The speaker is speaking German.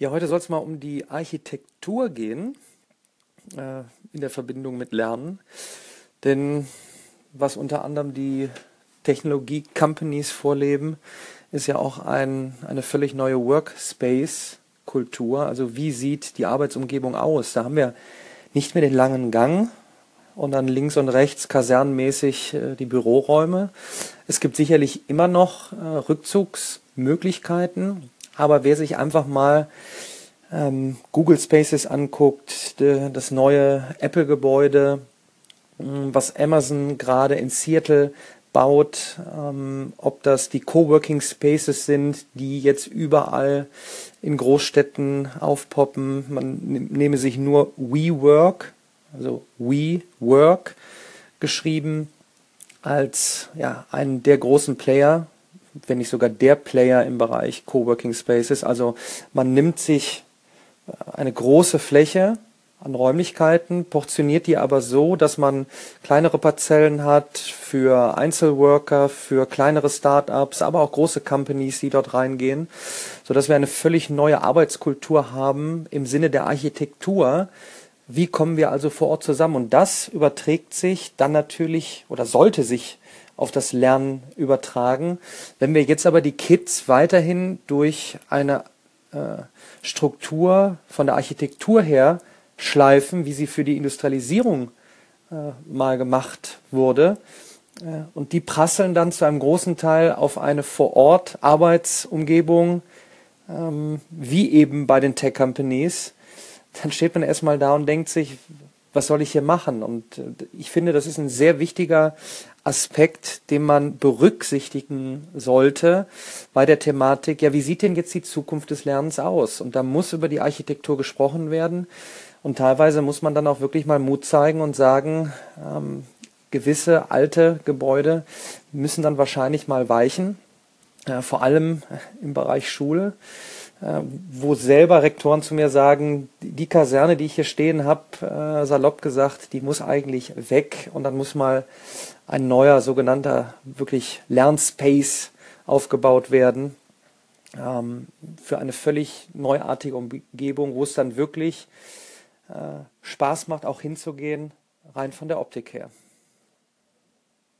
Ja, heute soll es mal um die Architektur gehen, äh, in der Verbindung mit Lernen. Denn was unter anderem die Technologie-Companies vorleben, ist ja auch ein, eine völlig neue Workspace-Kultur. Also wie sieht die Arbeitsumgebung aus? Da haben wir nicht mehr den langen Gang und dann links und rechts kasernenmäßig äh, die Büroräume. Es gibt sicherlich immer noch äh, Rückzugsmöglichkeiten, aber wer sich einfach mal ähm, Google Spaces anguckt, de, das neue Apple-Gebäude, hm, was Amazon gerade in Seattle baut, ähm, ob das die Coworking Spaces sind, die jetzt überall in Großstädten aufpoppen. Man nehme sich nur WeWork, also WeWork geschrieben, als ja, einen der großen Player wenn nicht sogar der Player im Bereich Coworking Spaces. Also man nimmt sich äh, eine große Fläche an Räumlichkeiten, portioniert die aber so, dass man kleinere Parzellen hat für Einzelworker, für kleinere Startups, aber auch große Companies, die dort reingehen, so dass wir eine völlig neue Arbeitskultur haben im Sinne der Architektur. Wie kommen wir also vor Ort zusammen? Und das überträgt sich dann natürlich oder sollte sich auf das Lernen übertragen. Wenn wir jetzt aber die Kids weiterhin durch eine äh, Struktur von der Architektur her schleifen, wie sie für die Industrialisierung äh, mal gemacht wurde, äh, und die prasseln dann zu einem großen Teil auf eine Vor-Ort Arbeitsumgebung, ähm, wie eben bei den Tech Companies, dann steht man erstmal da und denkt sich, was soll ich hier machen? Und äh, ich finde, das ist ein sehr wichtiger Aspekt, den man berücksichtigen sollte bei der Thematik, ja, wie sieht denn jetzt die Zukunft des Lernens aus? Und da muss über die Architektur gesprochen werden. Und teilweise muss man dann auch wirklich mal Mut zeigen und sagen, ähm, gewisse alte Gebäude müssen dann wahrscheinlich mal weichen, äh, vor allem im Bereich Schule. Wo selber Rektoren zu mir sagen, die Kaserne, die ich hier stehen habe, äh, salopp gesagt, die muss eigentlich weg und dann muss mal ein neuer sogenannter wirklich Lernspace aufgebaut werden ähm, für eine völlig neuartige Umgebung, wo es dann wirklich äh, Spaß macht, auch hinzugehen, rein von der Optik her.